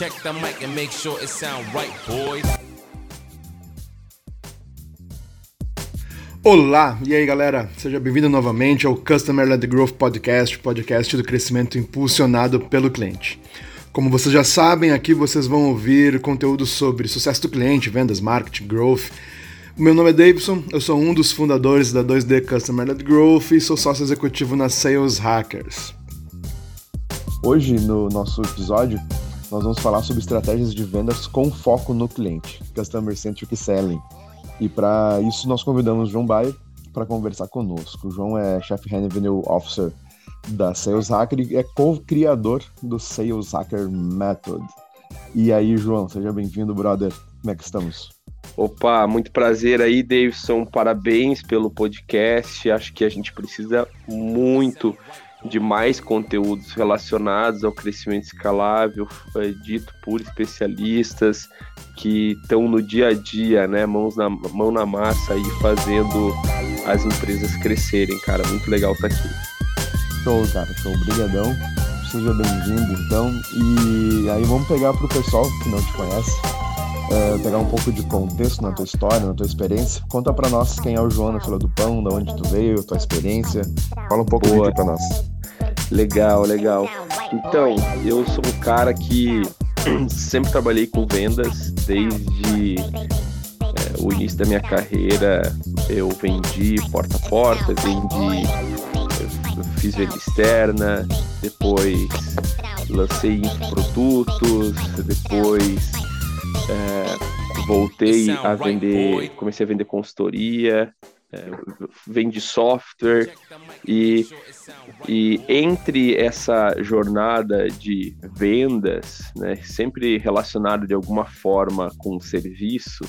Check the mic and make sure it sound right, boys. Olá, e aí galera, seja bem-vindo novamente ao Customer Led Growth Podcast, podcast do crescimento impulsionado pelo cliente. Como vocês já sabem, aqui vocês vão ouvir conteúdo sobre sucesso do cliente, vendas, marketing, growth. Meu nome é Davidson, eu sou um dos fundadores da 2D Customer Led Growth e sou sócio executivo na Sales Hackers. Hoje, no nosso episódio, nós vamos falar sobre estratégias de vendas com foco no cliente, Customer Centric Selling. E para isso nós convidamos João Baio para conversar conosco. O João é Chief Revenue Officer da Sales Hacker e é co-criador do Sales Hacker Method. E aí, João, seja bem-vindo, brother. Como é que estamos? Opa, muito prazer aí, Davidson. Parabéns pelo podcast. Acho que a gente precisa muito de mais conteúdos relacionados ao crescimento escalável, dito por especialistas que estão no dia a dia, né, mãos na, mão na massa aí fazendo as empresas crescerem, cara, muito legal estar tá aqui. Show, cara, show, brigadão, seja bem-vindo então, e aí vamos pegar para o pessoal que não te conhece, é, pegar um pouco de contexto na tua história, na tua experiência, conta para nós quem é o João na fila do pão, da onde tu veio, tua experiência, fala um pouco Boa. de ti para nós. Legal, legal. Então, eu sou um cara que sempre trabalhei com vendas desde é, o início da minha carreira. Eu vendi porta a porta, vendi, fiz venda externa, depois lancei produtos, depois é, voltei a vender, comecei a vender consultoria, é, vende software. E, e entre essa jornada de vendas, né, sempre relacionado de alguma forma com serviço,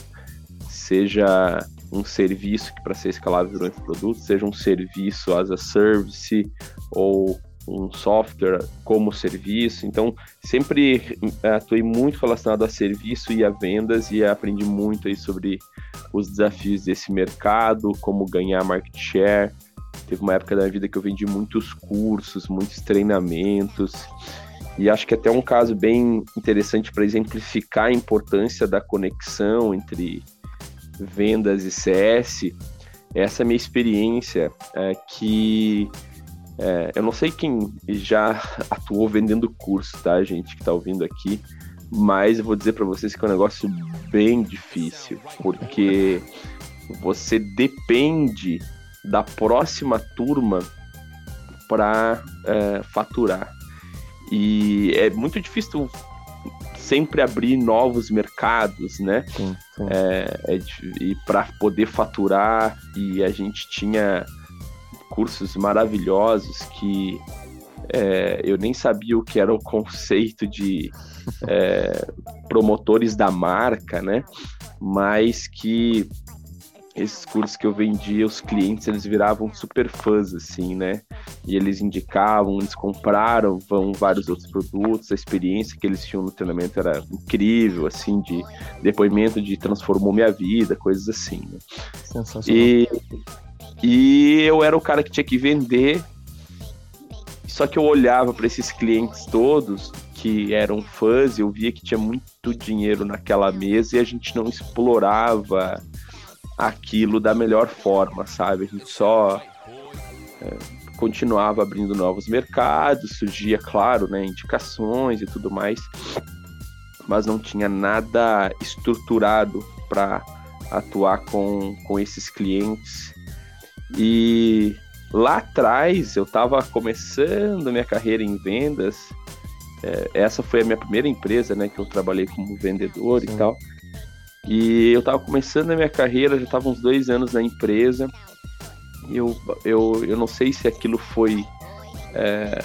seja um serviço que para ser escalável durante o produto, seja um serviço as a service ou um software como serviço. Então, sempre eh, atuei muito relacionado a serviço e a vendas e aprendi muito aí sobre os desafios desse mercado, como ganhar market share. Teve uma época da minha vida que eu vendi muitos cursos, muitos treinamentos. E acho que até um caso bem interessante para exemplificar a importância da conexão entre vendas e CS. Essa minha experiência é que é, eu não sei quem já atuou vendendo curso, tá, gente, que tá ouvindo aqui, mas eu vou dizer para vocês que é um negócio bem difícil, porque você depende da próxima turma para é, faturar. E é muito difícil sempre abrir novos mercados, né? Sim, sim. É, é, e para poder faturar, e a gente tinha cursos maravilhosos que é, eu nem sabia o que era o conceito de é, promotores da marca, né? Mas que esses cursos que eu vendia, os clientes eles viravam super fãs, assim, né? E eles indicavam, eles compraram vão vários outros produtos, a experiência que eles tinham no treinamento era incrível, assim, de depoimento de transformou minha vida, coisas assim. Né? Sensacional. E e eu era o cara que tinha que vender. Só que eu olhava para esses clientes todos que eram fãs eu via que tinha muito dinheiro naquela mesa e a gente não explorava aquilo da melhor forma, sabe? A gente só é, continuava abrindo novos mercados, surgia, claro, né, indicações e tudo mais, mas não tinha nada estruturado para atuar com, com esses clientes e lá atrás eu estava começando minha carreira em vendas. É, essa foi a minha primeira empresa, né, que eu trabalhei como vendedor Sim. e tal. E eu estava começando a minha carreira, já estava uns dois anos na empresa. Eu, eu, eu não sei se aquilo foi é,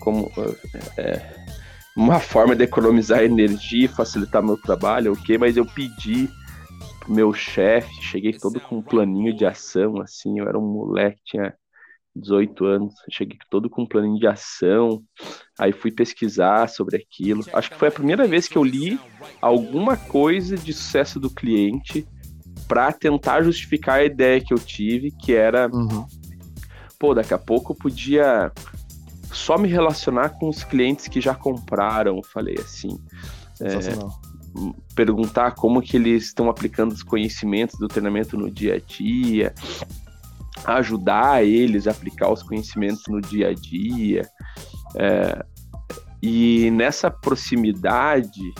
como é, uma forma de economizar energia, facilitar meu trabalho, ok, mas eu pedi meu chefe, cheguei todo com um planinho de ação, assim, eu era um moleque, tinha 18 anos, cheguei todo com um planinho de ação, aí fui pesquisar sobre aquilo. Acho que foi a primeira vez que eu li alguma coisa de sucesso do cliente para tentar justificar a ideia que eu tive, que era, uhum. pô, daqui a pouco eu podia só me relacionar com os clientes que já compraram, falei assim. Sensacional. É, perguntar como que eles estão aplicando os conhecimentos do treinamento no dia a dia, ajudar eles a aplicar os conhecimentos no dia a dia. É, e nessa proximidade,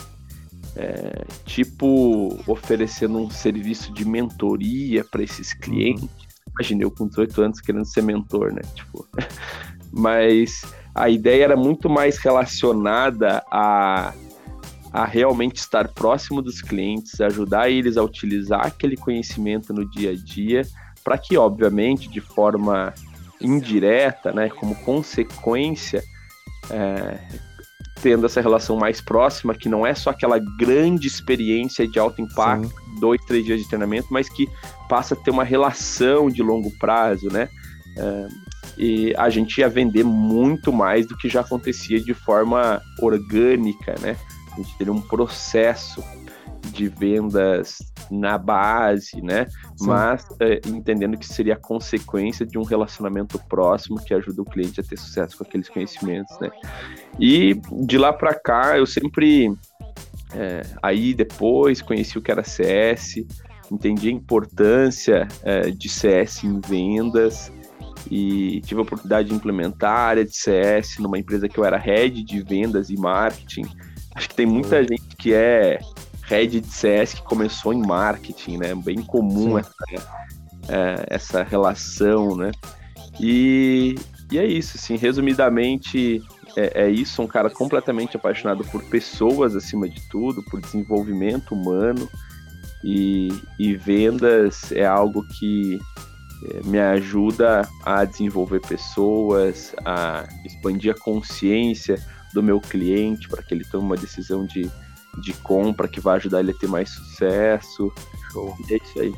é, tipo oferecendo um serviço de mentoria para esses uhum. clientes. Imagina eu com 18 anos querendo ser mentor, né? Tipo, mas a ideia era muito mais relacionada a, a realmente estar próximo dos clientes, ajudar eles a utilizar aquele conhecimento no dia a dia, para que, obviamente, de forma indireta, né, como consequência, é, tendo essa relação mais próxima, que não é só aquela grande experiência de alto impacto, Sim. dois, três dias de treinamento, mas que passa a ter uma relação de longo prazo, né? É, e a gente ia vender muito mais do que já acontecia de forma orgânica, né? A gente teria um processo de vendas na base, né? Sim. Mas é, entendendo que seria consequência de um relacionamento próximo que ajuda o cliente a ter sucesso com aqueles conhecimentos, né? E de lá para cá eu sempre é, aí depois conheci o que era CS, entendi a importância é, de CS em vendas e tive a oportunidade de implementar a área de CS numa empresa que eu era head de vendas e marketing. Acho que tem muita gente que é head de CS que começou em marketing, né? Bem comum essa, é, essa relação, né? E, e é isso, assim, resumidamente é, é, isso, um cara completamente apaixonado por pessoas acima de tudo, por desenvolvimento humano e, e vendas é algo que é, me ajuda a desenvolver pessoas, a expandir a consciência do meu cliente para que ele tome uma decisão de de compra que vai ajudar ele a ter mais sucesso. Show. E é isso aí.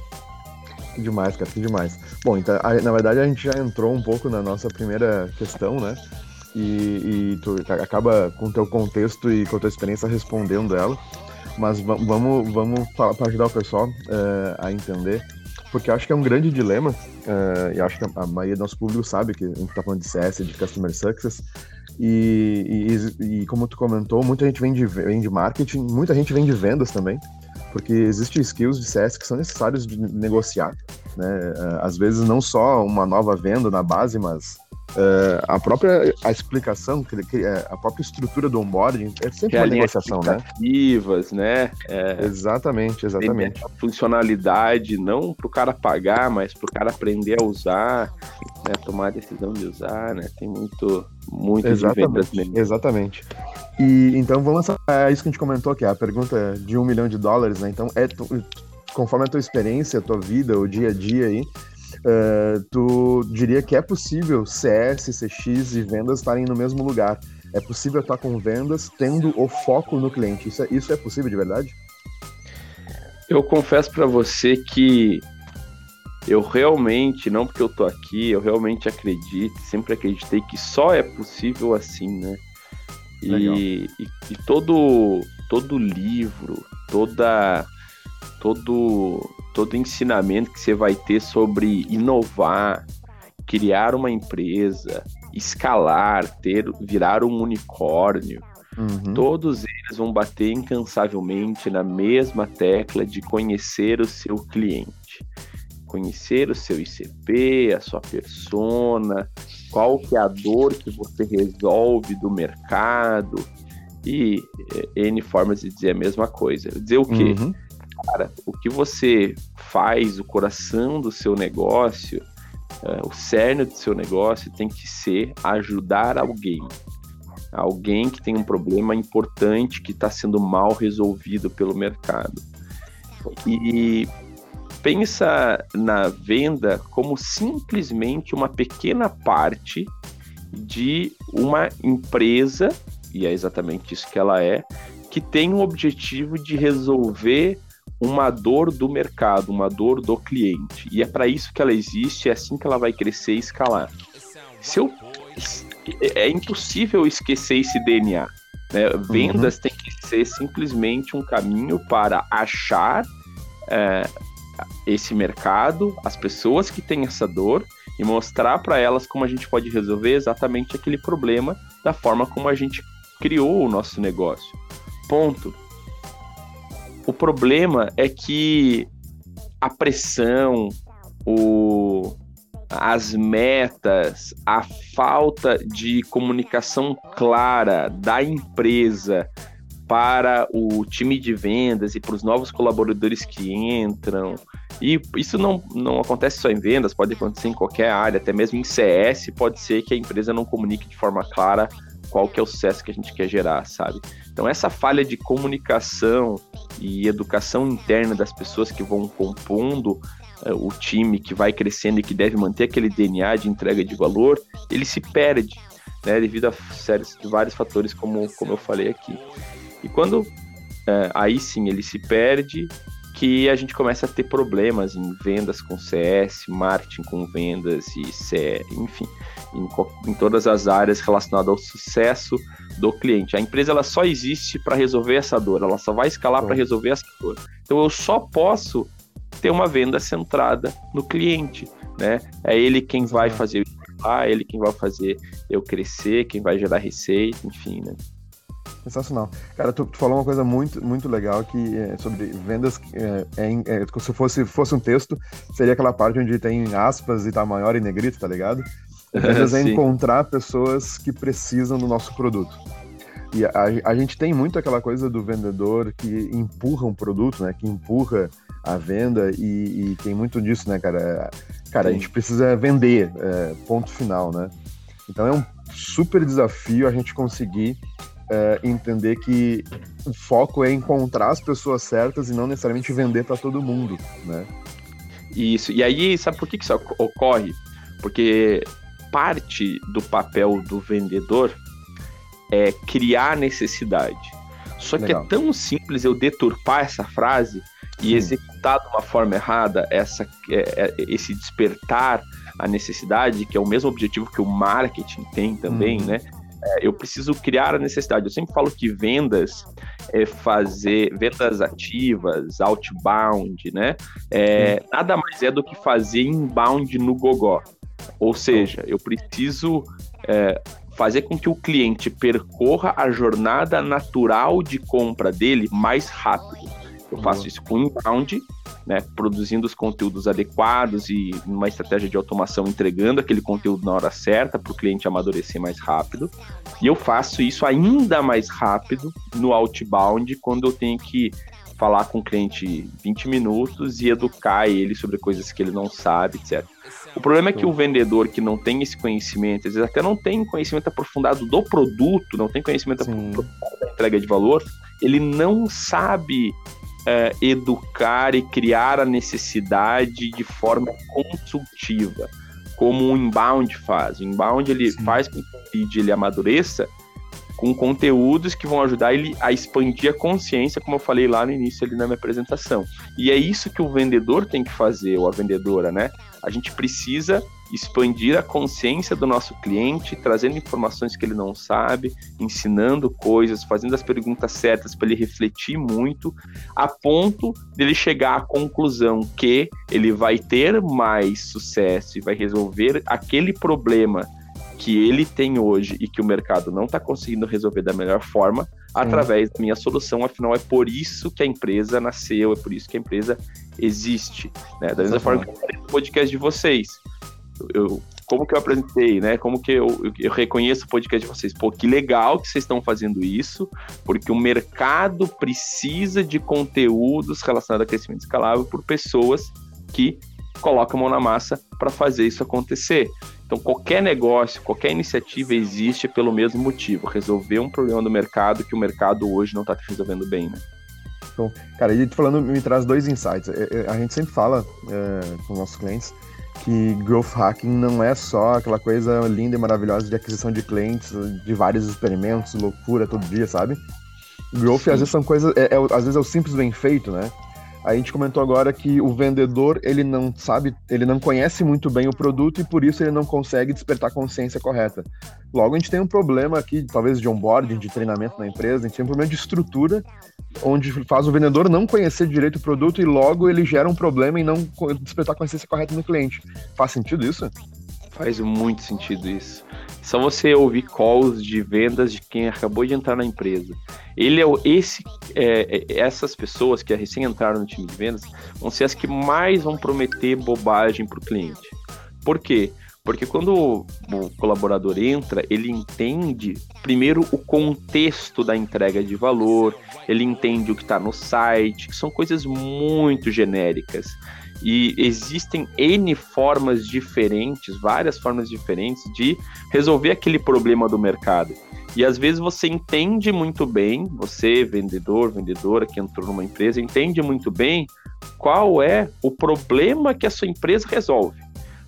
Que demais, cara, que demais. Bom, então, na verdade a gente já entrou um pouco na nossa primeira questão, né? E, e tu acaba com o teu contexto e com a tua experiência respondendo ela. Mas vamos, vamos falar para ajudar o pessoal uh, a entender, porque acho que é um grande dilema, uh, e acho que a, a maioria do nosso público sabe que a gente está falando de CS, de Customer Success, e, e, e, como tu comentou, muita gente vem de, vem de marketing, muita gente vem de vendas também, porque existem skills de CS que são necessários de negociar. Né? É, às vezes não só uma nova venda na base, mas uh, a própria a explicação, é, a própria estrutura do onboarding é sempre uma negociação, né? né? É, exatamente, exatamente. funcionalidade não para o cara pagar, mas para o cara aprender a usar, né? tomar a decisão de usar, né? Tem muito, muito exatamente, de vendas Exatamente. E então vamos lançar é isso que a gente comentou aqui, a pergunta de um milhão de dólares, né? Então é conforme a tua experiência, a tua vida, o dia a dia aí, uh, tu diria que é possível CS, CX e vendas estarem no mesmo lugar. É possível estar com vendas tendo o foco no cliente. Isso é, isso é possível de verdade? Eu confesso para você que eu realmente, não porque eu tô aqui, eu realmente acredito, sempre acreditei que só é possível assim, né? E, e, e, todo, todo livro, toda, todo, todo ensinamento que você vai ter sobre inovar, criar uma empresa, escalar, ter, virar um unicórnio, uhum. todos eles vão bater incansavelmente na mesma tecla de conhecer o seu cliente conhecer o seu ICP, a sua persona, qual que é a dor que você resolve do mercado e é, N formas de dizer a mesma coisa. Dizer o quê? Uhum. Cara, o que você faz, o coração do seu negócio, uh, o cerne do seu negócio tem que ser ajudar alguém. Alguém que tem um problema importante que está sendo mal resolvido pelo mercado. E pensa na venda como simplesmente uma pequena parte de uma empresa, e é exatamente isso que ela é, que tem o objetivo de resolver uma dor do mercado, uma dor do cliente. E é para isso que ela existe, é assim que ela vai crescer e escalar. Se eu, é impossível esquecer esse DNA. Né? Vendas uhum. tem que ser simplesmente um caminho para achar é, esse mercado, as pessoas que têm essa dor e mostrar para elas como a gente pode resolver exatamente aquele problema da forma como a gente criou o nosso negócio. Ponto. O problema é que a pressão, o, as metas, a falta de comunicação clara da empresa para o time de vendas e para os novos colaboradores que entram. E isso não, não acontece só em vendas, pode acontecer em qualquer área, até mesmo em CS, pode ser que a empresa não comunique de forma clara qual que é o sucesso que a gente quer gerar, sabe? Então essa falha de comunicação e educação interna das pessoas que vão compondo uh, o time, que vai crescendo e que deve manter aquele DNA de entrega de valor, ele se perde, né, devido a séries de vários fatores, como, como eu falei aqui. E quando é, aí sim ele se perde, que a gente começa a ter problemas em vendas com CS, marketing com vendas e CE, enfim, em, em todas as áreas relacionadas ao sucesso do cliente. A empresa ela só existe para resolver essa dor, ela só vai escalar para resolver essa dor. Então eu só posso ter uma venda centrada no cliente, né? É ele quem vai fazer ah, é ele quem vai fazer eu crescer, quem vai gerar receita, enfim, né? Sensacional. Cara, tu, tu, falou uma coisa muito, muito legal que é, sobre vendas. É, é, é, se fosse, fosse um texto, seria aquela parte onde tem aspas e tá maior e negrito, tá ligado? Vendas é encontrar pessoas que precisam do nosso produto. E a, a, gente tem muito aquela coisa do vendedor que empurra um produto, né? Que empurra a venda e, e tem muito disso, né, cara? Cara, Sim. a gente precisa vender, é, ponto final, né? Então é um super desafio a gente conseguir é, entender que o foco é encontrar as pessoas certas e não necessariamente vender para todo mundo, né? Isso. E aí, sabe por que, que isso ocorre? Porque parte do papel do vendedor é criar necessidade. Só Legal. que é tão simples eu deturpar essa frase e executar de uma forma errada essa, é, é, esse despertar a necessidade, que é o mesmo objetivo que o marketing tem também, uhum. né? É, eu preciso criar a necessidade. Eu sempre falo que vendas é fazer vendas ativas, outbound, né? É, nada mais é do que fazer inbound no gogó. Ou seja, eu preciso é, fazer com que o cliente percorra a jornada natural de compra dele mais rápido. Eu faço isso com inbound, né, produzindo os conteúdos adequados e uma estratégia de automação entregando aquele conteúdo na hora certa para o cliente amadurecer mais rápido. E eu faço isso ainda mais rápido no outbound, quando eu tenho que falar com o cliente 20 minutos e educar ele sobre coisas que ele não sabe, etc. O problema é que o vendedor que não tem esse conhecimento, às vezes até não tem conhecimento aprofundado do produto, não tem conhecimento Sim. aprofundado da entrega de valor, ele não sabe é, educar e criar a necessidade de forma consultiva, como o inbound faz. O inbound ele Sim. faz com que o lead ele amadureça com conteúdos que vão ajudar ele a expandir a consciência, como eu falei lá no início ali na minha apresentação. E é isso que o vendedor tem que fazer, ou a vendedora, né? A gente precisa expandir a consciência do nosso cliente, trazendo informações que ele não sabe, ensinando coisas, fazendo as perguntas certas para ele refletir muito, a ponto dele chegar à conclusão que ele vai ter mais sucesso e vai resolver aquele problema que ele tem hoje e que o mercado não está conseguindo resolver da melhor forma através da minha solução. Afinal, é por isso que a empresa nasceu, é por isso que a empresa existe. Né? Da mesma forma que o podcast de vocês. Eu, como que eu apresentei, né? Como que eu, eu, eu, reconheço o podcast de vocês? Pô, que legal que vocês estão fazendo isso, porque o mercado precisa de conteúdos relacionados a crescimento escalável por pessoas que colocam a mão na massa para fazer isso acontecer. Então, qualquer negócio, qualquer iniciativa existe pelo mesmo motivo, resolver um problema do mercado que o mercado hoje não está resolvendo bem, né? Então, cara, e falando me traz dois insights. É, é, a gente sempre fala é, com nossos clientes que growth hacking não é só aquela coisa linda e maravilhosa de aquisição de clientes, de vários experimentos, loucura todo dia, sabe? Growth Sim. às vezes são coisas, é, é, às vezes é o simples bem feito, né? A gente comentou agora que o vendedor ele não sabe, ele não conhece muito bem o produto e por isso ele não consegue despertar a consciência correta. Logo, a gente tem um problema aqui, talvez de onboarding, de treinamento na empresa, a gente tem um problema de estrutura, onde faz o vendedor não conhecer direito o produto e logo ele gera um problema em não despertar a consciência correta no cliente. Faz sentido isso? Faz muito sentido isso. Só você ouvir calls de vendas de quem acabou de entrar na empresa. Ele é o, esse, é, é, essas pessoas que recém entraram no time de vendas vão ser as que mais vão prometer bobagem para o cliente. Por quê? Porque quando o colaborador entra, ele entende primeiro o contexto da entrega de valor, ele entende o que está no site, que são coisas muito genéricas. E existem N formas diferentes, várias formas diferentes de resolver aquele problema do mercado. E às vezes você entende muito bem, você, vendedor, vendedora que entrou numa empresa, entende muito bem qual é o problema que a sua empresa resolve,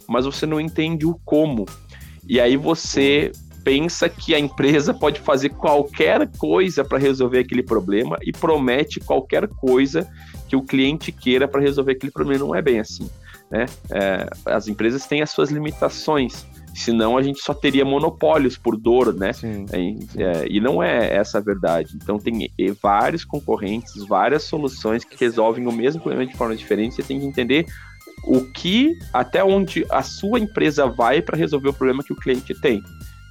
mas você não entende o como. E aí você pensa que a empresa pode fazer qualquer coisa para resolver aquele problema e promete qualquer coisa que o cliente queira para resolver aquele problema. Não é bem assim. Né? É, as empresas têm as suas limitações. Senão a gente só teria monopólios por dor, né? Sim, sim. É, e não é essa a verdade. Então tem vários concorrentes, várias soluções que resolvem o mesmo problema de forma diferente. Você tem que entender o que, até onde a sua empresa vai para resolver o problema que o cliente tem.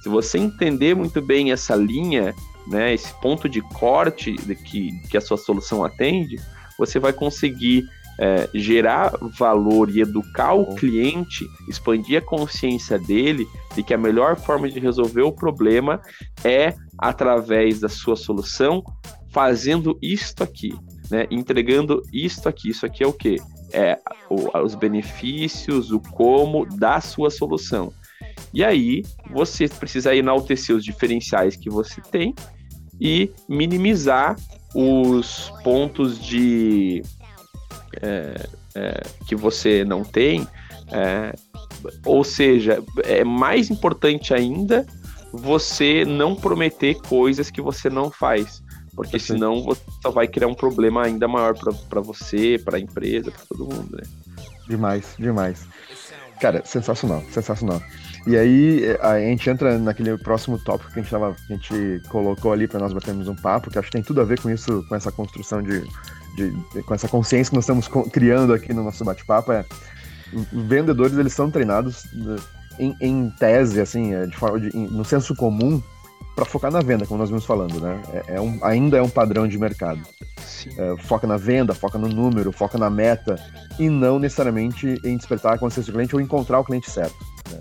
Se você entender muito bem essa linha, né, esse ponto de corte de que, que a sua solução atende, você vai conseguir é, gerar valor e educar o cliente, expandir a consciência dele de que a melhor forma de resolver o problema é através da sua solução, fazendo isto aqui, né? Entregando isto aqui. Isso aqui é o que? É o, os benefícios, o como da sua solução. E aí você precisa enaltecer os diferenciais que você tem e minimizar os pontos de é, é, que você não tem. É, ou seja, é mais importante ainda você não prometer coisas que você não faz. Porque senão você só vai criar um problema ainda maior para você, para a empresa, para todo mundo, né? Demais, demais. Cara, sensacional, sensacional. E aí a gente entra naquele próximo tópico que a gente, tava, que a gente colocou ali para nós batermos um papo, que acho que tem tudo a ver com isso, com essa construção de, de, com essa consciência que nós estamos criando aqui no nosso bate-papo. É, vendedores eles são treinados né, em, em tese, assim, é, de forma de, no senso comum, para focar na venda, como nós vimos falando, né? É, é um, ainda é um padrão de mercado. É, foca na venda, foca no número, foca na meta e não necessariamente em despertar a consciência do cliente ou encontrar o cliente certo. Né?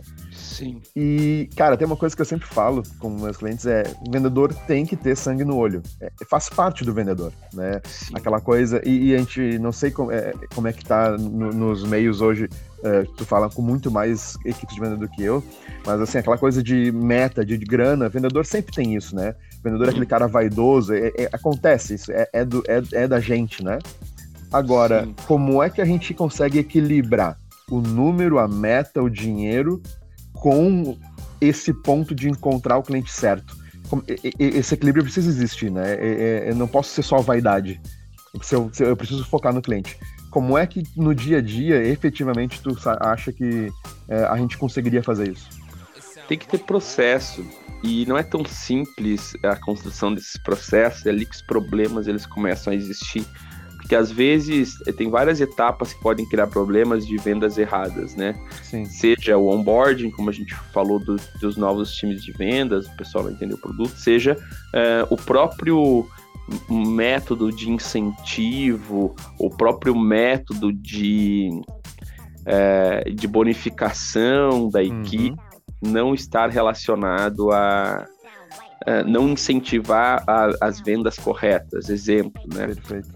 Sim. E, cara, tem uma coisa que eu sempre falo com meus clientes é o vendedor tem que ter sangue no olho. É, faz parte do vendedor, né? Sim. Aquela coisa, e, e, a gente não sei como é, como é que tá no, nos meios hoje, é, tu fala com muito mais equipes de venda do que eu, mas assim, aquela coisa de meta, de, de grana, vendedor sempre tem isso, né? vendedor é aquele cara vaidoso, é, é, acontece, isso é, é, do, é, é da gente, né? Agora, Sim. como é que a gente consegue equilibrar o número, a meta, o dinheiro com esse ponto de encontrar o cliente certo. Esse equilíbrio precisa existir, né? Eu não posso ser só vaidade. Eu preciso focar no cliente. Como é que no dia a dia, efetivamente, tu acha que é, a gente conseguiria fazer isso? Tem que ter processo. E não é tão simples a construção desses processos, é ali que os problemas eles começam a existir porque às vezes tem várias etapas que podem criar problemas de vendas erradas, né? Sim. Seja o onboarding, como a gente falou do, dos novos times de vendas, o pessoal não entendeu o produto, seja uh, o próprio método de incentivo, o próprio método de, uh, de bonificação da uhum. equipe uhum. não estar relacionado a, Uh, não incentivar a, as vendas corretas. Exemplo, né? Perfeito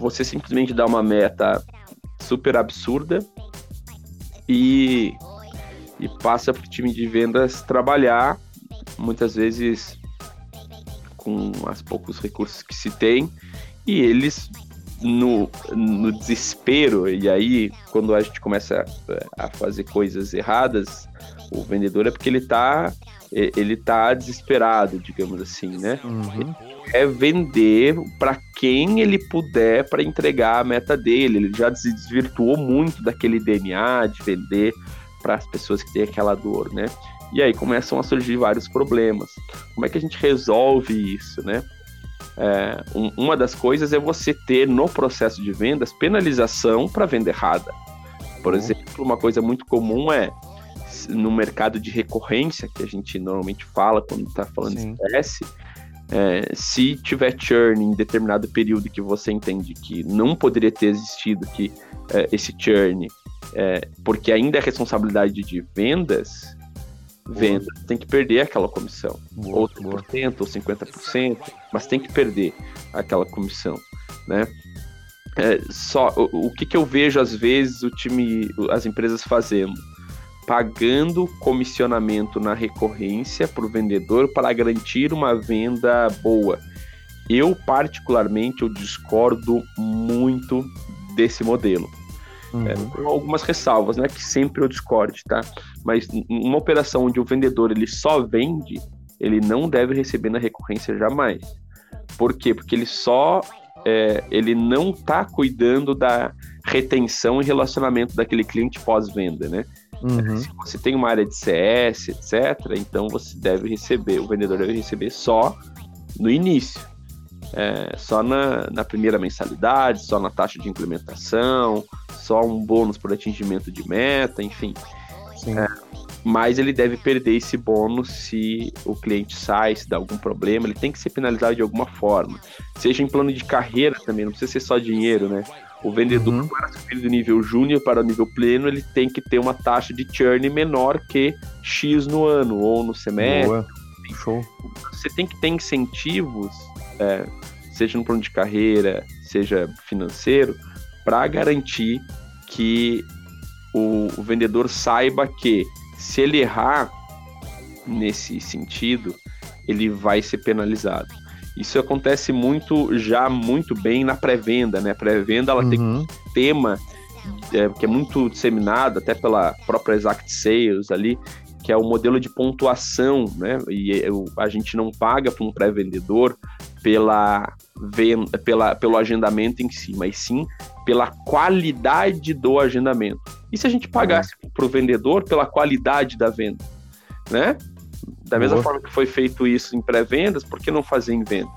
você simplesmente dá uma meta super absurda e, e passa para o time de vendas trabalhar, muitas vezes com os poucos recursos que se tem, e eles no, no desespero, e aí quando a gente começa a, a fazer coisas erradas, o vendedor é porque ele está ele tá desesperado, digamos assim, né? Uhum é vender para quem ele puder para entregar a meta dele. Ele já se desvirtuou muito daquele DNA de vender para as pessoas que têm aquela dor, né? E aí começam a surgir vários problemas. Como é que a gente resolve isso, né? É, um, uma das coisas é você ter no processo de vendas penalização para venda errada. Por uhum. exemplo, uma coisa muito comum é no mercado de recorrência, que a gente normalmente fala quando está falando Sim. de CS, é, se tiver churn em determinado período que você entende que não poderia ter existido que é, esse churn, é, porque ainda é responsabilidade de vendas, vendas tem que perder aquela comissão. Boa, Ou boa. 30% ou 50%, mas tem que perder aquela comissão, né? É, só o, o que, que eu vejo às vezes o time, as empresas fazendo, pagando comissionamento na recorrência para o vendedor para garantir uma venda boa. Eu particularmente eu discordo muito desse modelo. É, Uhum. com algumas ressalvas, né? Que sempre eu discorde, tá? Mas uma operação onde o vendedor ele só vende, ele não deve receber na recorrência jamais. Por quê? Porque ele só é, ele não tá cuidando da retenção e relacionamento daquele cliente pós-venda, né? Uhum. Se você tem uma área de CS, etc., então você deve receber, o vendedor deve receber só no início. É, só na, na primeira mensalidade, só na taxa de implementação, só um bônus por atingimento de meta, enfim. Sim. Mas ele deve perder esse bônus se o cliente sai, se dá algum problema, ele tem que ser penalizado de alguma forma. Seja em plano de carreira também, não precisa ser só dinheiro, né? O vendedor, Uhum. para subir do nível júnior para o nível pleno, ele tem que ter uma taxa de churn menor que X no ano ou no semestre. Boa. Show. Você tem que ter incentivos, é, seja no plano de carreira, seja financeiro, para garantir que o, o vendedor saiba que se ele errar nesse sentido, ele vai ser penalizado. Isso acontece muito, já muito bem na pré-venda, né? Pré-venda ela tem Uhum. tema é, que é muito disseminado até pela própria Exact Sales ali, que é o modelo de pontuação, né? E eu- a gente não paga para um pré-vendedor pela, venda, pela pelo agendamento em si, mas sim pela qualidade do agendamento. E se a gente pagasse para o vendedor pela qualidade da venda, né? Da mesma Boa. forma que foi feito isso em pré-vendas, por que não fazer em vendas?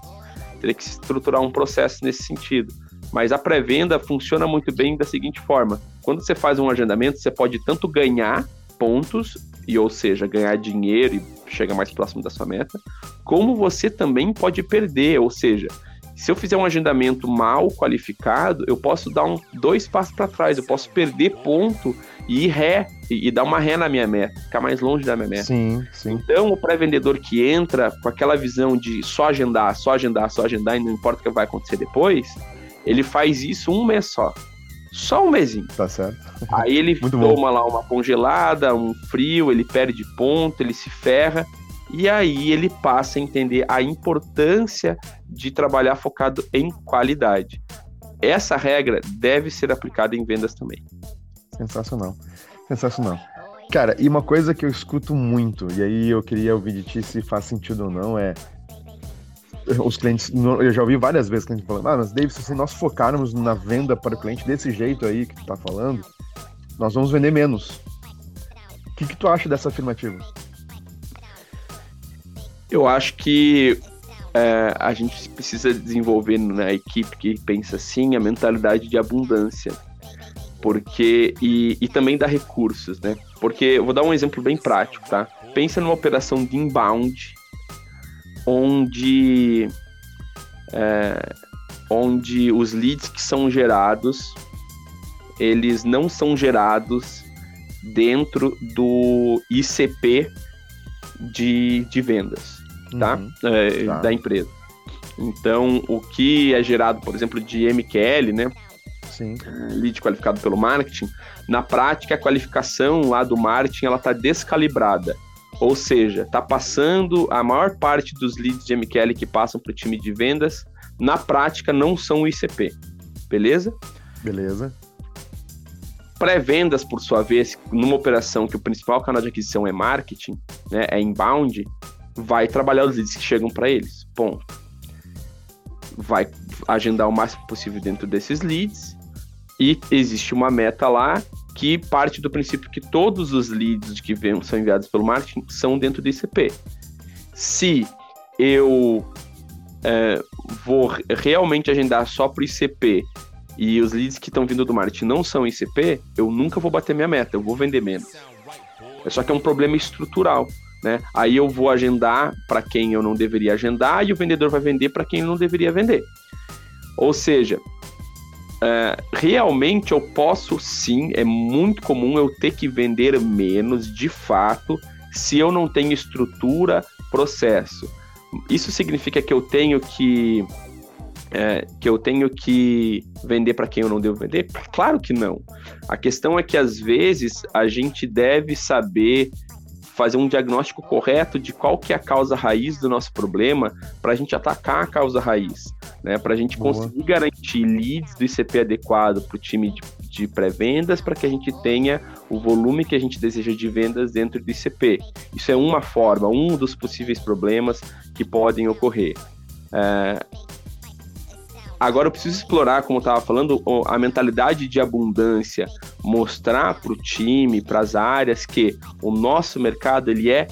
Teria que se estruturar um processo nesse sentido. Mas a pré-venda funciona muito bem da seguinte forma: quando você faz um agendamento, você pode tanto ganhar pontos, e ou seja, ganhar dinheiro e chegar mais próximo da sua meta, como você também pode perder, ou seja, se eu fizer um agendamento mal qualificado, eu posso dar um, dois passos para trás, eu posso perder ponto e ir ré, e, e dar uma ré na minha meta, ficar mais longe da minha meta. Sim, sim. Então, o pré-vendedor que entra com aquela visão de só agendar, só agendar, só agendar e não importa o que vai acontecer depois, ele faz isso um mês só. Só um mêsinho. Tá certo. Aí ele Muito bom. toma lá uma congelada, um frio, ele perde ponto, ele se ferra. E aí ele passa a entender a importância de trabalhar focado em qualidade. Essa regra deve ser aplicada em vendas também. Sensacional. Sensacional. Cara, e uma coisa que eu escuto muito, e aí eu queria ouvir de ti se faz sentido ou não, é. Os clientes, eu já ouvi várias vezes clientes falando, ah, mas David, se nós focarmos na venda para o cliente desse jeito aí que tu tá falando, nós vamos vender menos. O que, que tu acha dessa afirmativa? Eu acho que é, a gente precisa desenvolver na equipe que pensa assim a mentalidade de abundância. Porque. E, e também dar recursos, né? Porque vou dar um exemplo bem prático, tá? Pensa numa operação de inbound, onde. é, onde os leads que são gerados, eles não são gerados dentro do ICP de, de vendas tá? Uhum. É, Tá. Da empresa. Então, o que é gerado, por exemplo, de MQL, né? Sim. Lead qualificado pelo marketing, na prática a qualificação lá do marketing ela está descalibrada. Ou seja, está passando a maior parte dos leads de MQL que passam para o time de vendas, na prática não são o ICP. Beleza? Beleza. Pré-vendas, por sua vez, numa operação que o principal canal de aquisição é marketing, né, é inbound, vai trabalhar os leads que chegam para eles. Ponto. Vai agendar o máximo possível dentro desses leads e existe uma meta lá que parte do princípio que todos os leads que vem, são enviados pelo marketing são dentro do ICP. Se eu é, vou re- realmente agendar só para o ICP e os leads que estão vindo do marketing não são ICP, eu nunca vou bater minha meta, eu vou vender menos. Só que é um problema estrutural. Né? Aí eu vou agendar para quem eu não deveria agendar e o vendedor vai vender para quem não deveria vender. Ou seja, é, realmente eu posso sim, é muito comum eu ter que vender menos de fato se eu não tenho estrutura, processo. Isso significa que eu tenho que é, que eu tenho que vender para quem eu não devo vender? Claro que não. A questão é que às vezes a gente deve saber fazer um diagnóstico correto de qual que é a causa raiz do nosso problema para a gente atacar a causa raiz, né? Para a gente Boa. conseguir garantir leads do ICP adequado para o time de, de pré-vendas, para que a gente tenha o volume que a gente deseja de vendas dentro do ICP. Isso é uma forma, um dos possíveis problemas que podem ocorrer. É, Agora eu preciso explorar, como eu estava falando, a mentalidade de abundância, mostrar para o time, para as áreas que o nosso mercado ele é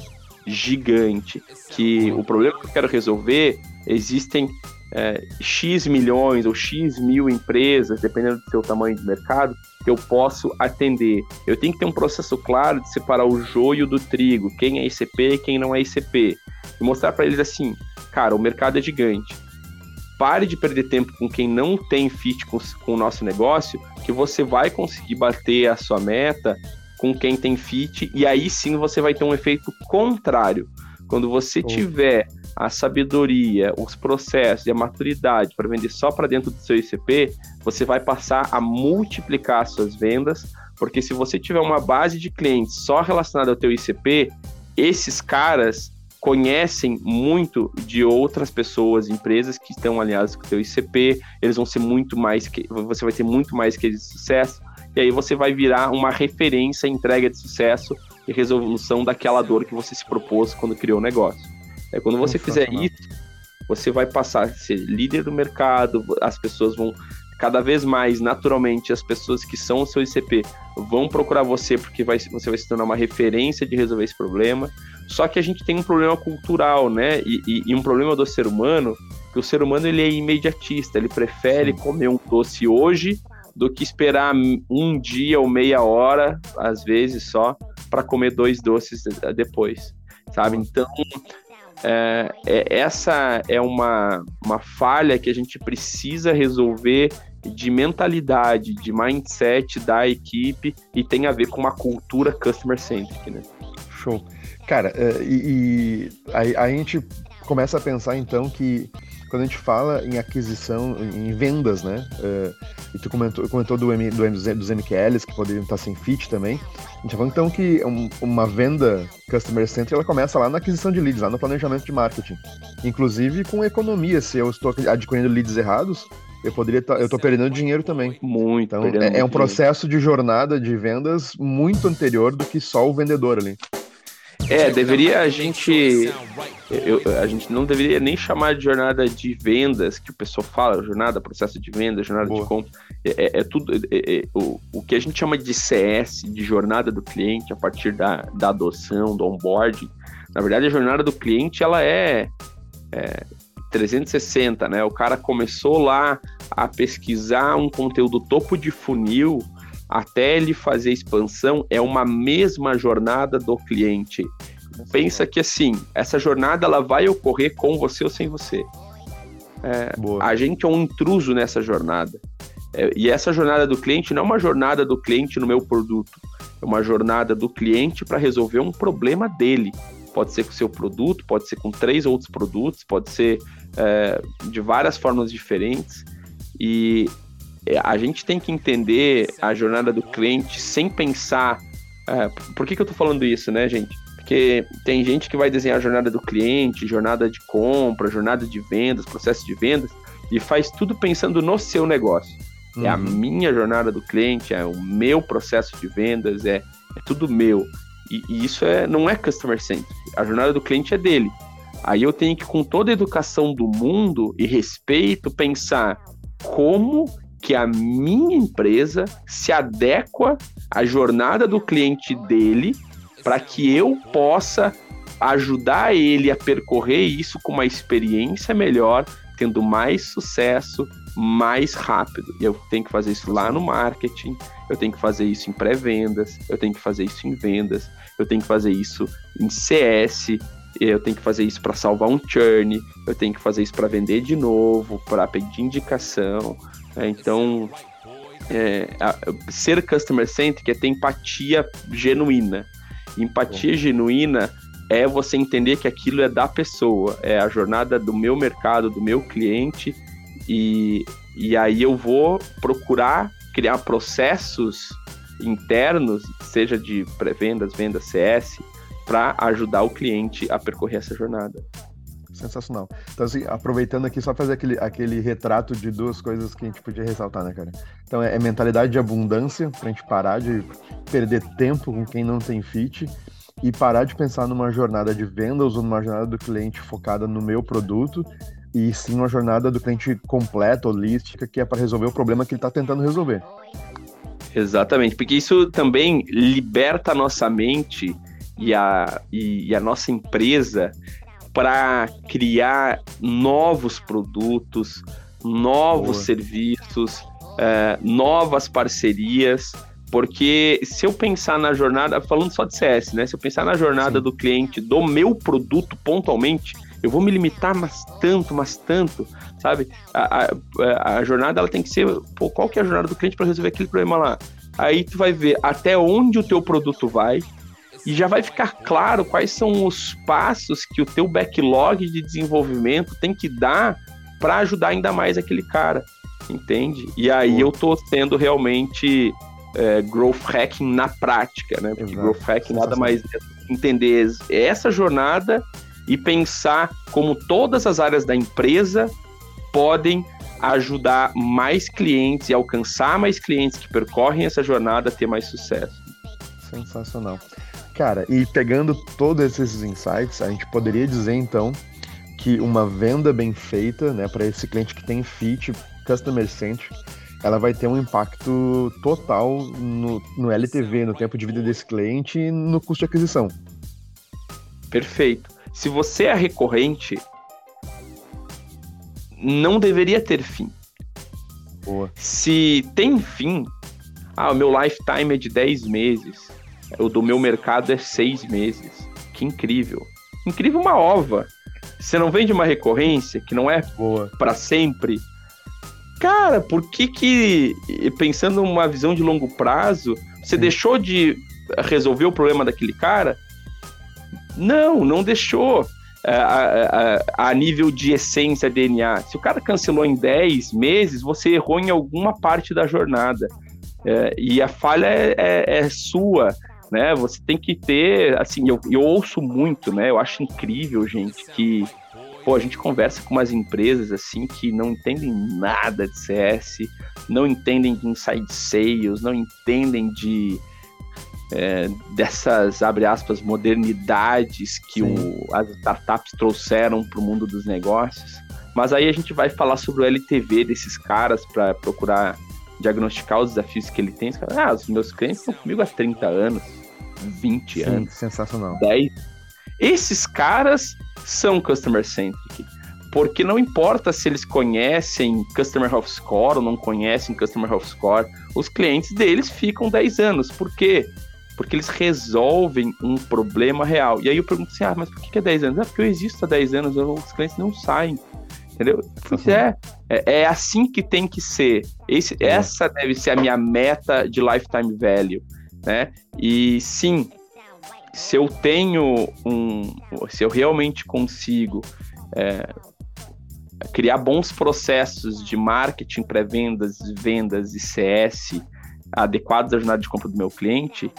gigante, que o problema que eu quero resolver existem é, X milhões ou X mil empresas, dependendo do seu tamanho de mercado, que eu posso atender. Eu tenho que ter um processo claro de separar o joio do trigo, quem é ICP quem não é ICP. E mostrar para eles assim, cara, o mercado é gigante pare de perder tempo com quem não tem fit com, com o nosso negócio, que você vai conseguir bater a sua meta com quem tem fit, e aí sim você vai ter um efeito contrário. Quando você tiver a sabedoria, os processos e a maturidade para vender só para dentro do seu ICP, você vai passar a multiplicar as suas vendas, porque se você tiver uma base de clientes só relacionada ao teu ICP, esses caras conhecem muito de outras pessoas, empresas que estão alinhadas com o teu ICP, eles vão ser muito mais que você vai ter muito mais que de sucesso, e aí você vai virar uma referência em entrega de sucesso e resolução daquela dor que você se propôs quando criou o negócio. É quando você fizer isso, você vai passar a ser líder do mercado, as pessoas vão cada vez mais naturalmente as pessoas que são o seu ICP vão procurar você porque vai, você vai se tornar uma referência de resolver esse problema. Só que a gente tem um problema cultural, né? E, e, e um problema do ser humano, que o ser humano ele é imediatista, ele prefere Sim. comer um doce hoje do que esperar um dia ou meia hora, às vezes só, para comer dois doces depois, sabe? Então, é, é, essa é uma, uma falha que a gente precisa resolver de mentalidade, de mindset da equipe e tem a ver com uma cultura customer centric, né? Show. Cara, é, e, e aí, a gente começa a pensar então que quando a gente fala em aquisição, em vendas, né? Uh, e tu comentou, comentou do M, do M, dos MQLs que poderiam estar sem fit também. A gente tá falando então que um, uma venda Customer Center ela começa lá na aquisição de leads, lá no planejamento de marketing. Inclusive com economia, se eu estou adquirindo leads errados, eu poderia tá, eu tô perdendo dinheiro também. Muito. Então é, é um processo de jornada de vendas muito anterior do que só o vendedor ali. É, deveria a gente. Eu, a gente não deveria nem chamar de jornada de vendas, que o pessoal fala, jornada, processo de venda, jornada Boa. de compra. É, é, é tudo. É, é, o, o que a gente chama de CS, de jornada do cliente, a partir da, da adoção, do onboarding. Na verdade, a jornada do cliente ela é, é 360, né? O cara começou lá a pesquisar um conteúdo topo de funil até ele fazer expansão, é uma mesma jornada do cliente. Pensa que assim, essa jornada ela vai ocorrer com você ou sem você. É, a gente é um intruso nessa jornada. É, e essa jornada do cliente não é uma jornada do cliente no meu produto, é uma jornada do cliente para resolver um problema dele. Pode ser com o seu produto, pode ser com três outros produtos, pode ser é, de várias formas diferentes. E é, a gente tem que entender a jornada do cliente sem pensar. É, por que, que eu tô falando isso, né, gente? Porque tem gente que vai desenhar a jornada do cliente, jornada de compra, jornada de vendas, processo de vendas, e faz tudo pensando no seu negócio. Uhum. É a uhum. minha jornada do cliente, é o meu processo de vendas, é, é tudo meu. E, e isso é, não é customer centric. A jornada do cliente é dele. Aí eu tenho que, com toda a educação do mundo e respeito, pensar como que a minha empresa se adequa à jornada do cliente dele para que eu possa ajudar ele a percorrer isso com uma experiência melhor, tendo mais sucesso mais rápido. Eu tenho que fazer isso lá no marketing, eu tenho que fazer isso em pré-vendas, eu tenho que fazer isso em vendas, eu tenho que fazer isso em CS, eu tenho que fazer isso para salvar um churn, eu tenho que fazer isso para vender de novo, para pedir indicação. Né? Então, é, a, ser customer centric é ter empatia genuína. Empatia genuína é você entender que aquilo é da pessoa, é a jornada do meu mercado, do meu cliente, e, e aí eu vou procurar criar processos internos, seja de pré-vendas, vendas, CS, para ajudar o cliente a percorrer essa jornada. Sensacional. Então, assim, aproveitando aqui, só fazer aquele, aquele retrato de duas coisas que a gente podia ressaltar, né, cara? Então, é, é mentalidade de abundância, pra gente parar de perder tempo com quem não tem fit e parar de pensar numa jornada de vendas ou numa jornada do cliente focada no meu produto e sim uma jornada do cliente completa, holística, que é para resolver o problema que ele está tentando resolver. Exatamente, porque isso também liberta a nossa mente e a, e, e a nossa empresa para criar novos produtos, novos Boa. serviços, é, novas parcerias. Porque se eu pensar na jornada, falando só de CS, né? Se eu pensar na jornada Sim. do cliente do meu produto pontualmente, eu vou me limitar mas tanto, mas tanto, sabe? A, a, a jornada ela tem que ser, pô, qual que é a jornada do cliente para resolver aquele problema lá? Aí tu vai ver até onde o teu produto vai, e já vai ficar claro quais são os passos que o teu backlog de desenvolvimento tem que dar para ajudar ainda mais aquele cara, entende? E aí eu tô sendo realmente é, growth hacking na prática, né? Porque Exato. growth hacking nada mais é entender essa jornada e pensar como todas as áreas da empresa podem ajudar mais clientes e alcançar mais clientes que percorrem essa jornada a ter mais sucesso. Sensacional. Cara, e pegando todos esses insights, a gente poderia dizer então que uma venda bem feita, né, para esse cliente que tem fit, customer centric, ela vai ter um impacto total no, no LTV, no tempo de vida desse cliente e no custo de aquisição. Perfeito. Se você é recorrente, não deveria ter fim. Boa. Se tem fim, ah, o meu lifetime é de 10 meses, o do meu mercado é 6 meses. Que incrível. Incrível uma ova. Você não vende uma recorrência que não é para sempre. Cara, por que que, pensando numa visão de longo prazo, você Sim. deixou de resolver o problema daquele cara? Não, não deixou. É, a, a, a, nível de essência DNA. Se o cara cancelou em 10 meses, você errou em alguma parte da jornada. É, e a falha é, é, é, sua, né? Você tem que ter, assim, eu, eu ouço muito, né? Eu acho incrível, gente, que pô, a gente conversa com umas empresas assim que não entendem nada de CS, não entendem de inside sales, não entendem de é, dessas, abre aspas, modernidades que o, as startups trouxeram para o mundo dos negócios. Mas aí a gente vai falar sobre o LTV desses caras para procurar diagnosticar os desafios que ele tem. Ah, os meus clientes estão comigo há 30 anos, 20 Sim, anos. Sensacional. 10. Esses caras são customer centric. Porque não importa se eles conhecem Customer Health Score ou não conhecem Customer Health Score, os clientes deles ficam 10 anos. Por quê? porque eles resolvem um problema real. E aí eu pergunto assim, ah, mas por que é 10 anos? É porque eu existo há 10 anos, os clientes não saem. Entendeu? Pois é, é, é assim que tem que ser. Esse, é. Essa deve ser a minha meta de lifetime value, né? E sim, se eu tenho um, se eu realmente consigo é, criar bons processos de marketing, pré-vendas, vendas e CS adequados à jornada de compra do meu cliente,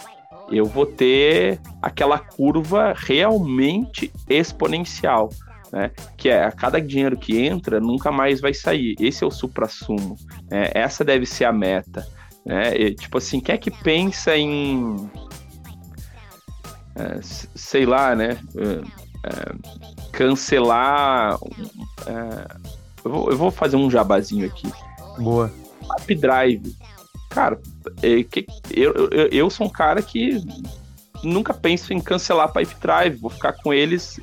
eu vou ter aquela curva realmente exponencial. Né? Que é a cada dinheiro que entra, nunca mais vai sair. Esse é o supra-sumo. Né? Essa deve ser a meta. Né? E, tipo assim, quem é que pensa em. É, sei lá, né? É, é cancelar. É, eu vou, eu, vou, fazer um jabazinho aqui. Boa. Updrive. Cara, é, que, eu, eu, eu sou um cara que nunca penso em cancelar Pipe Drive, vou ficar com eles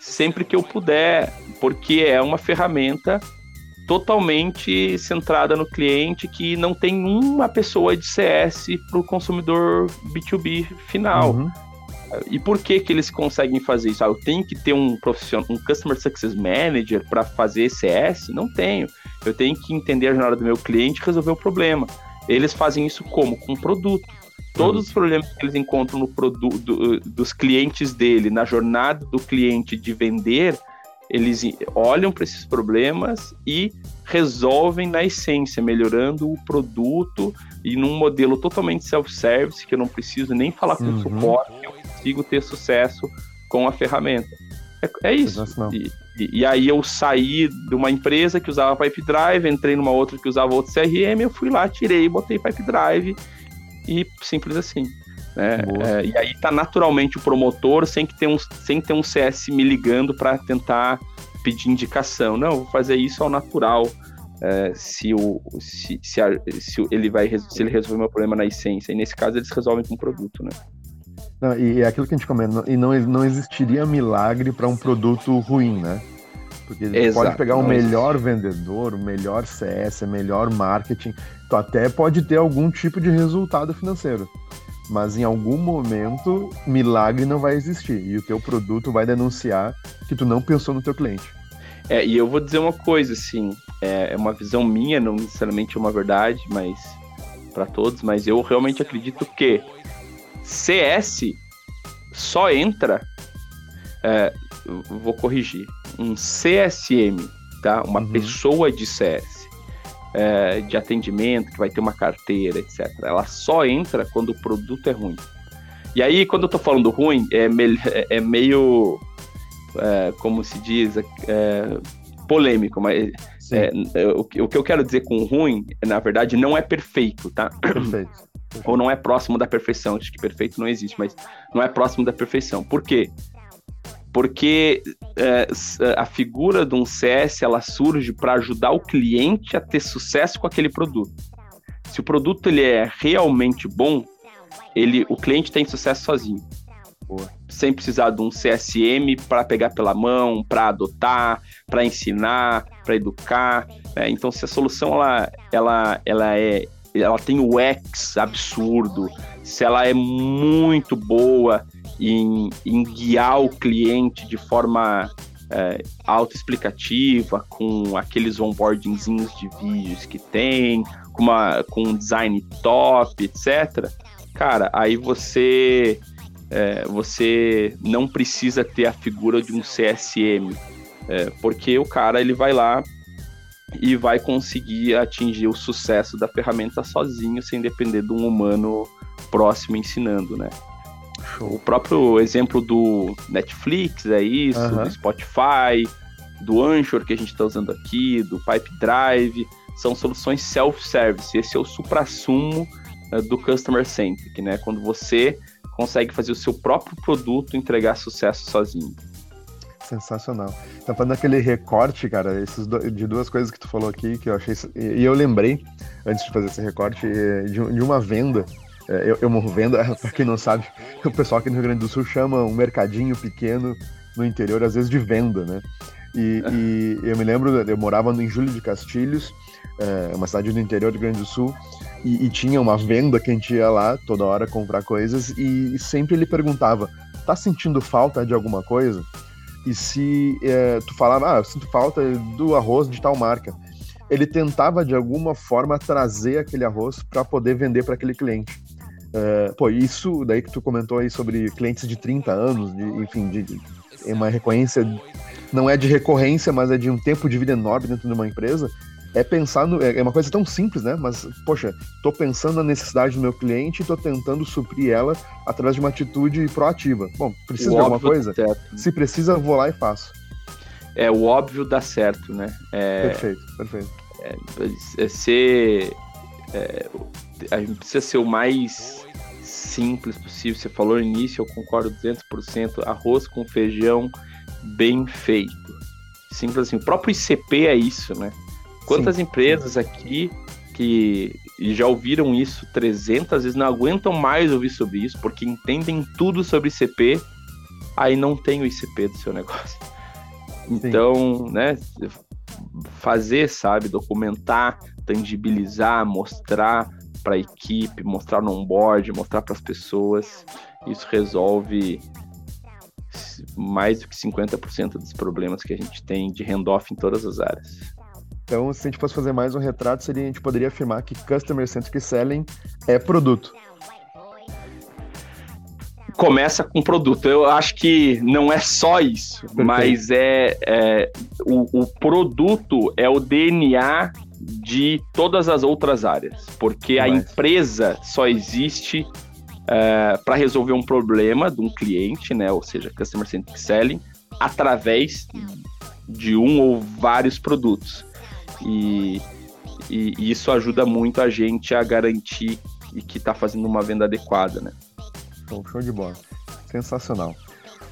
sempre que eu puder, porque é uma ferramenta totalmente centrada no cliente que não tem uma pessoa de CS para o consumidor B2B final. Uhum. E por que que eles conseguem fazer isso? Ah, eu tenho que ter um profissional, um Customer Success Manager para fazer CS? Não tenho. Eu tenho que entender a jornada do meu cliente e resolver o problema. Eles fazem isso como? Com produto. Todos os problemas que eles encontram no produto do, dos clientes dele, na jornada do cliente de vender, eles olham para esses problemas e resolvem na essência, melhorando o produto e num modelo totalmente self-service, que eu não preciso nem falar com uhum. suporte, eu consigo ter sucesso com a ferramenta. É, é isso. E, e, e, aí eu saí de uma empresa que usava Pipe Drive, entrei numa outra que usava outro CRM, eu fui lá, tirei, botei Pipe Drive e simples assim. Né? É, e aí tá naturalmente o promotor sem que ter um, sem ter um CS me ligando para tentar pedir indicação. Não, vou fazer isso ao natural. É, se, o, se, se, a, se, ele vai se ele resolver meu problema na essência. E nesse caso eles resolvem com o produto, né? Não, e é aquilo que a gente comenta, e não, não existiria milagre para um produto ruim, né? Porque ele pode pegar o melhor vendedor, o melhor CS, o melhor marketing, tu até pode ter algum tipo de resultado financeiro. Mas em algum momento, milagre não vai existir. E o teu produto vai denunciar que tu não pensou no teu cliente. É, e eu vou dizer uma coisa, assim, é, é uma visão minha, não necessariamente é uma verdade, mas para todos, mas eu realmente acredito que CS só entra, é, vou corrigir, um CSM, tá? Uma uhum. pessoa de CS, é, de atendimento, que vai ter uma carteira, etc. Ela só entra quando o produto é ruim. E aí, quando eu tô falando ruim, é, me, é meio, é, como se diz, é, polêmico, mas é, o, o, que eu quero dizer com ruim, na verdade, não é perfeito, tá? Perfeito ou não é próximo da perfeição. Acho que perfeito não existe, mas não é próximo da perfeição. Por quê? Porque é, a figura de um CS ela surge para ajudar o cliente a ter sucesso com aquele produto. Se o produto ele é realmente bom, ele, o cliente tem sucesso sozinho. Boa. Sem precisar de um CSM para pegar pela mão, para adotar, para ensinar, para educar. Né? Então, se a solução ela, ela, ela é ela tem o X absurdo, se ela é muito boa em, em guiar o cliente de forma é, autoexplicativa, com aqueles onboardingzinhos de vídeos que tem, com, uma, com um design top, etc. Cara, aí você é, você não precisa ter a figura de um CSM, é, porque o cara ele vai lá e vai conseguir atingir o sucesso da ferramenta sozinho, sem depender de um humano próximo ensinando, né? Show. O próprio exemplo do Netflix é isso, uhum. do Spotify, do Anchor que a gente está usando aqui, do Pipe Drive, são soluções self-service. Esse é o supra-sumo uh, do Customer Centric, né? Quando você consegue fazer o seu próprio produto entregar sucesso sozinho. Sensacional. Tá falando aquele recorte, cara, esses do, de duas coisas que tu falou aqui, que eu achei. E eu lembrei, antes de fazer esse recorte, eh, de, de uma venda. Eh, eu, eu morro venda, pra quem não sabe, o pessoal aqui no Rio Grande do Sul chama um mercadinho pequeno no interior, às vezes de venda, né? E, e eu me lembro, eu morava em Júlio de Castilhos, é uma cidade do interior do Rio Grande do Sul, e, e, tinha uma venda que a gente ia lá toda hora comprar coisas, e, e sempre ele perguntava: tá sentindo falta de alguma coisa? E se é, tu falava, ah, eu sinto falta do arroz de tal marca, ele tentava de alguma forma trazer aquele arroz para poder vender para aquele cliente. É, pô, isso daí que tu comentou aí sobre clientes de 30 anos, de, enfim, de, de uma recorrência, não é de recorrência, mas é de um tempo de vida enorme dentro de uma empresa é pensar no. É, é uma coisa tão simples, né? Mas, poxa, tô pensando na necessidade do meu cliente e tô tentando suprir ela através de uma atitude proativa. Bom, precisa de alguma coisa? Se precisa, vou lá e faço. É, o óbvio dá certo, né? É, perfeito, perfeito. É, é ser. É, a gente precisa ser o mais simples possível. Você falou no início, eu concordo 200%. Arroz com feijão bem feito. Simples assim. O próprio ICP é isso, né? Quantas Sim. empresas aqui que já ouviram isso 300 vezes, não aguentam mais ouvir sobre isso, porque entendem tudo sobre ICP, aí não tem o ICP do seu negócio. Então, Sim. né, fazer, sabe? Documentar, tangibilizar, mostrar para a equipe, mostrar no onboard, mostrar para as pessoas. Isso resolve mais do que 50% dos problemas que a gente tem de handoff em todas as áreas. Então, se a gente fosse fazer mais um retrato, seria, a gente poderia afirmar que Customer Centric Selling é produto. Começa com produto. Eu acho que não é só isso, Perfeito. mas é, é o, o, produto é o DNA de todas as outras áreas, porque a empresa só existe é, para resolver um problema de um cliente, né? Ou seja, Customer Centric Selling, através de um ou vários produtos. E, e, e isso ajuda muito a gente a garantir que está fazendo uma venda adequada, né? Bom, show de bola. Sensacional.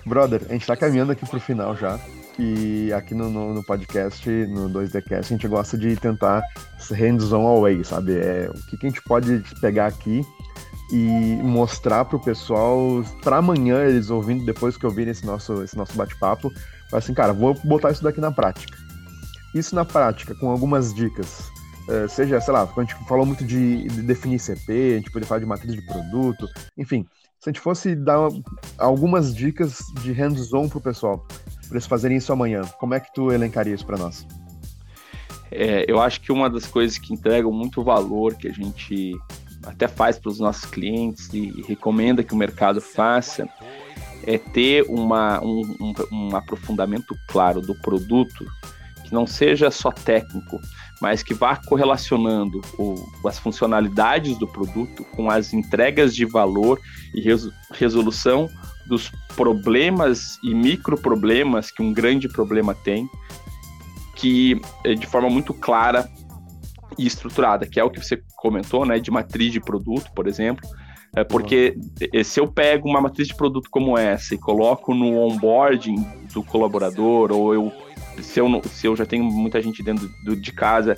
Brother, a gente está caminhando aqui para o final já. E aqui no, no, no, podcast, no 2Dcast, a gente gosta de tentar hands-on away, sabe? É, o que, que a gente pode pegar aqui e mostrar pro pessoal para amanhã eles ouvindo depois que ouvirem esse nosso esse nosso bate-papo, assim, cara, vou botar isso daqui na prática. Isso na prática com algumas dicas. Uh, seja, sei lá, a gente falou muito de, de definir CP, a gente poderia falar de matriz de produto, enfim, se a gente fosse dar algumas dicas de hands-on pro pessoal, para eles fazerem isso amanhã, como é que tu elencaria isso para nós? É, eu acho que uma das coisas que entregam muito valor que a gente até faz para os nossos clientes e recomenda que o mercado faça, é ter uma, um, um, um aprofundamento claro do produto, que não seja só técnico, mas que vá correlacionando o, as funcionalidades do produto com as entregas de valor e res, resolução dos problemas e microproblemas que um grande problema tem, que eh, de forma muito clara e estruturada, que é o que você comentou, né, de matriz de produto, por exemplo. É porque se eu pego uma matriz de produto como essa e coloco no onboarding do colaborador, ou eu se eu, se eu já tenho muita gente dentro do, de casa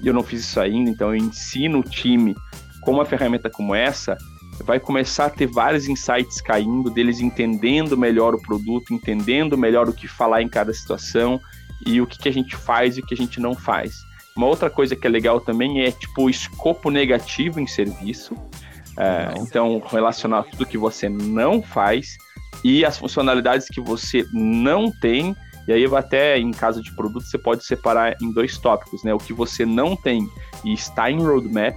e eu não fiz isso ainda, então eu ensino o time com uma ferramenta como essa, vai começar a ter vários insights caindo, deles entendendo melhor o produto, entendendo melhor o que falar em cada situação e o que, que a gente faz e o que a gente não faz. Uma outra coisa que é legal também é tipo o escopo negativo em serviço. É, então, relacionar tudo que você não faz e as funcionalidades que você não tem. E aí, até em caso de produto, você pode separar em dois tópicos, né? O que você não tem e está em roadmap,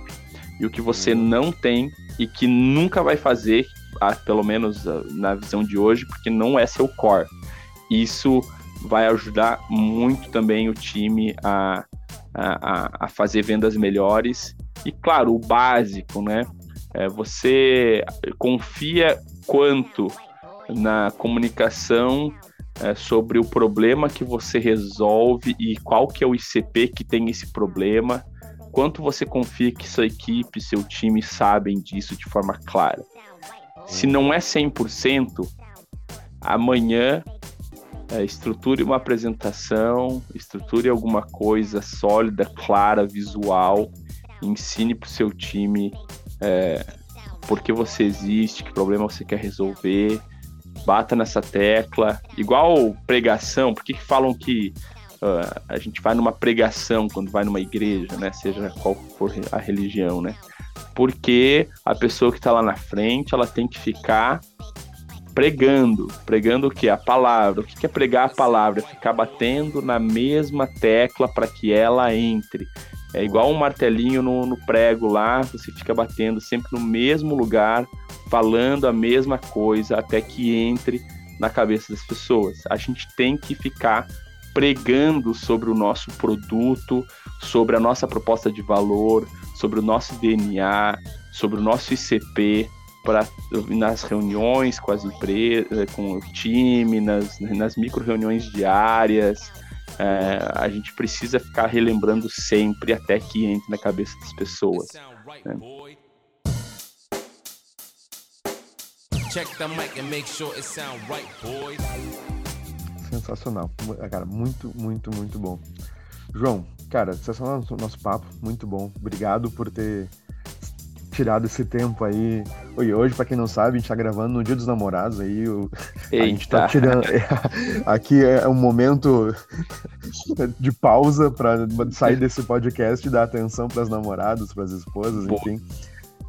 e o que você uhum. não tem e que nunca vai fazer, pelo menos na visão de hoje, porque não é seu core. Isso vai ajudar muito também o time a a, a, fazer vendas melhores. E claro, o básico, né? É, você confia quanto na comunicação é, sobre o problema que você resolve e qual que é o ICP que tem esse problema, quanto você confia que sua equipe, seu time sabem disso de forma clara. Se não é 100%, amanhã é, estruture uma apresentação, estruture alguma coisa sólida, clara, visual, ensine para o seu time é, por que você existe, que problema você quer resolver, bata nessa tecla, igual pregação, por que falam que uh, a gente vai numa pregação quando vai numa igreja, né, seja qual for a religião, né, porque a pessoa que está lá na frente, ela tem que ficar pregando. Pregando o que? A palavra. O que é pregar a palavra? É ficar batendo na mesma tecla para que ela entre. É igual um martelinho no, no, prego lá, você fica batendo sempre no mesmo lugar, falando a mesma coisa até que entre na cabeça das pessoas. A gente tem que ficar pregando sobre o nosso produto, sobre a nossa proposta de valor, sobre o nosso DNA, sobre o nosso ICP, para nas reuniões com as empresas, eh, com o time, nas, nas micro reuniões diárias. É, a gente precisa ficar relembrando sempre até que entre na cabeça das pessoas. Né? Sensacional, cara, muito, muito, muito bom. João, cara, sensacional o nosso papo, muito bom. Obrigado por ter tirado esse tempo aí. E hoje, para quem não sabe, a gente tá gravando no Dia dos Namorados aí. O... A gente tá tirando. aqui é um momento de pausa para sair desse podcast e dar atenção para as namoradas, para as esposas, enfim.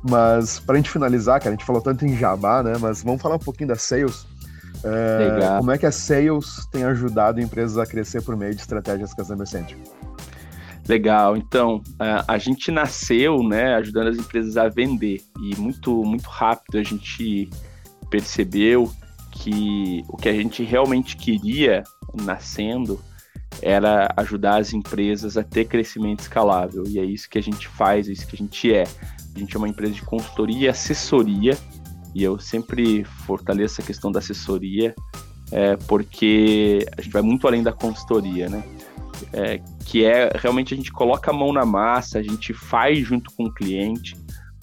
Mas para a gente finalizar, cara, a gente falou tanto em jabá, né? Mas vamos falar um pouquinho da sales. É, como é que a sales tem ajudado empresas a crescer por meio de estratégias customer centric? Legal. Então, a gente nasceu, né, ajudando as empresas a vender e muito, muito rápido a gente percebeu que o que a gente realmente queria nascendo era ajudar as empresas a ter crescimento escalável e é isso que a gente faz, é isso que a gente é. A gente é uma empresa de consultoria e assessoria e eu sempre fortaleço a questão da assessoria é, porque a gente vai muito além da consultoria, né? é, que é realmente a gente coloca a mão na massa, a gente faz junto com o cliente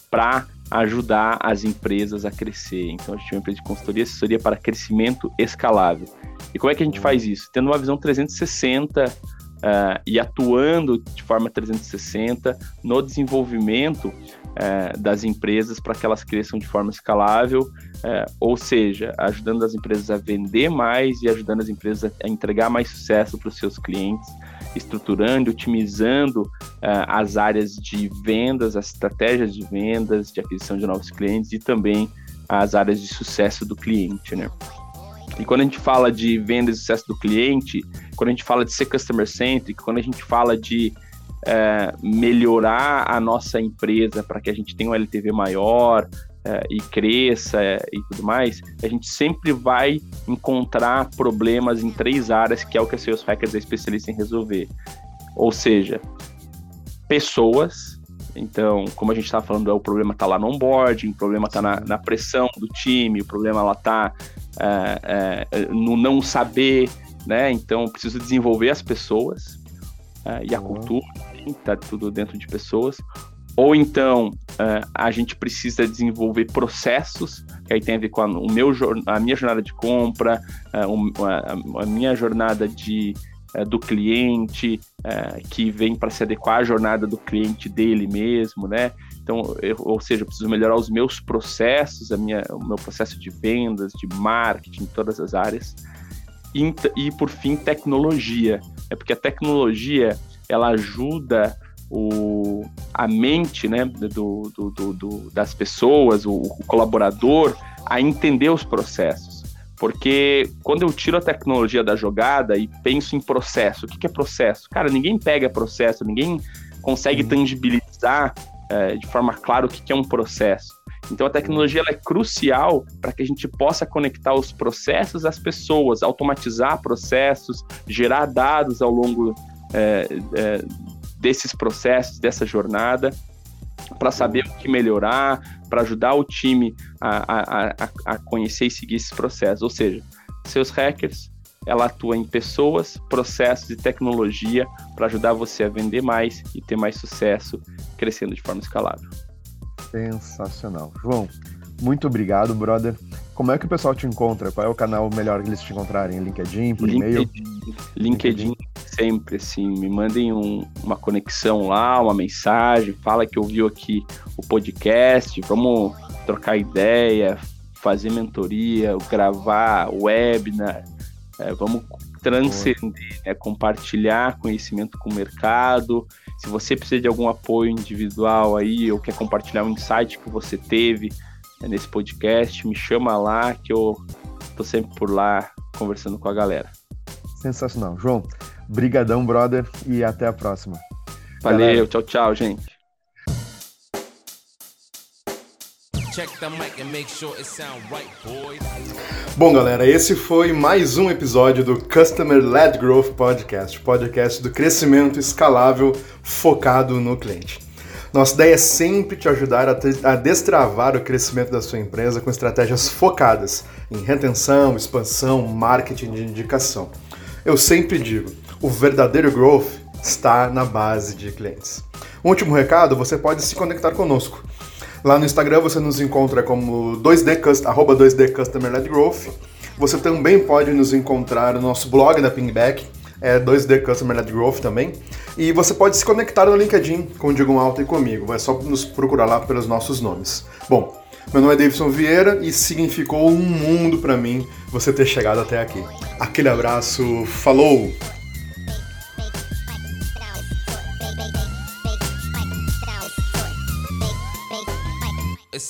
para ajudar as empresas a crescer. Então a gente tem uma empresa de consultoria, assessoria para crescimento escalável. E como é que a gente faz isso? Tendo uma visão 360 uh, e atuando de forma 360 no desenvolvimento uh, das empresas para que elas cresçam de forma escalável, uh, ou seja, ajudando as empresas a vender mais e ajudando as empresas a entregar mais sucesso para os seus clientes estruturando, otimizando uh, as áreas de vendas, as estratégias de vendas, de aquisição de novos clientes e também as áreas de sucesso do cliente, né? E quando a gente fala de vendas e sucesso do cliente, quando a gente fala de ser customer centric, quando a gente fala de uh, melhorar a nossa empresa para que a gente tenha um LTV maior, é, e cresça é, e tudo mais, a gente sempre vai encontrar problemas em três áreas, que é o que a Sales Hackers é especialista em resolver. Ou seja, pessoas, então, como a gente estava falando, o problema está lá no onboarding, o problema está na, na, pressão do time, o problema está é, é, no não saber, né? Então, preciso desenvolver as pessoas é, e a uhum. cultura, está tudo dentro de pessoas. Ou então uh, a gente precisa desenvolver processos, que aí tem a ver com a, o meu, a minha jornada de compra, uh, a, a, minha jornada de, uh, do cliente, que vem para se adequar à jornada do cliente dele mesmo, né? Então, eu, ou seja, eu preciso melhorar os meus processos, a minha, o meu processo de vendas, de marketing, todas as áreas. E, e por fim, tecnologia. É porque a tecnologia ela ajuda o, a mente né, do, do, do, das pessoas, o, o, colaborador, a entender os processos. Porque quando eu tiro a tecnologia da jogada e penso em processo, o que, que é processo? Cara, ninguém pega processo, ninguém consegue uhum. tangibilizar é, de forma clara o que, que é um processo. Então a tecnologia é crucial para que a gente possa conectar os processos às pessoas, automatizar processos, gerar dados ao longo é, é, desses processos, dessa jornada, para saber o que melhorar, para ajudar o time a, a, a, conhecer e seguir esses processos. Ou seja, seus hackers, ela atua em pessoas, processos e tecnologia para ajudar você a vender mais e ter mais sucesso, crescendo de forma escalável. Sensacional. João, muito obrigado, brother. Como é que o pessoal te encontra? Qual é o canal melhor que eles te encontrarem? LinkedIn, por LinkedIn, e-mail? LinkedIn, LinkedIn, sempre, assim, me mandem um, uma conexão lá, uma mensagem, fala que ouviu aqui o podcast, vamos trocar ideia, fazer mentoria, gravar webinar, é, vamos transcender, né, compartilhar conhecimento com o mercado. Se você precisa de algum apoio individual aí ou quer compartilhar um insight que você teve né, nesse podcast, me chama lá que eu tô sempre por lá conversando com a galera. Sensacional. João, brigadão, brother, e até a próxima. Valeu, Galera. tchau, tchau, gente. Bom, galera, esse foi mais um episódio do Customer Led Growth Podcast, podcast do crescimento escalável focado no cliente. Nossa ideia é sempre te ajudar a, destravar o crescimento da sua empresa com estratégias focadas em retenção, expansão, marketing de indicação. Eu sempre digo, o verdadeiro growth está na base de clientes. Um último recado, você pode se conectar conosco. Lá no Instagram você nos encontra como 2D, arroba 2D Customer Led Growth. Você também pode nos encontrar no nosso blog da Pingback, é 2D Customer Led Growth também. E você pode se conectar no LinkedIn com o Diego Alta e comigo. É só nos procurar lá pelos nossos nomes. Bom, meu nome é Davidson Vieira e significou um mundo para mim você ter chegado até aqui. Aquele abraço, falou!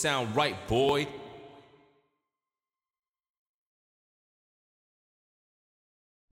Sound right, boy.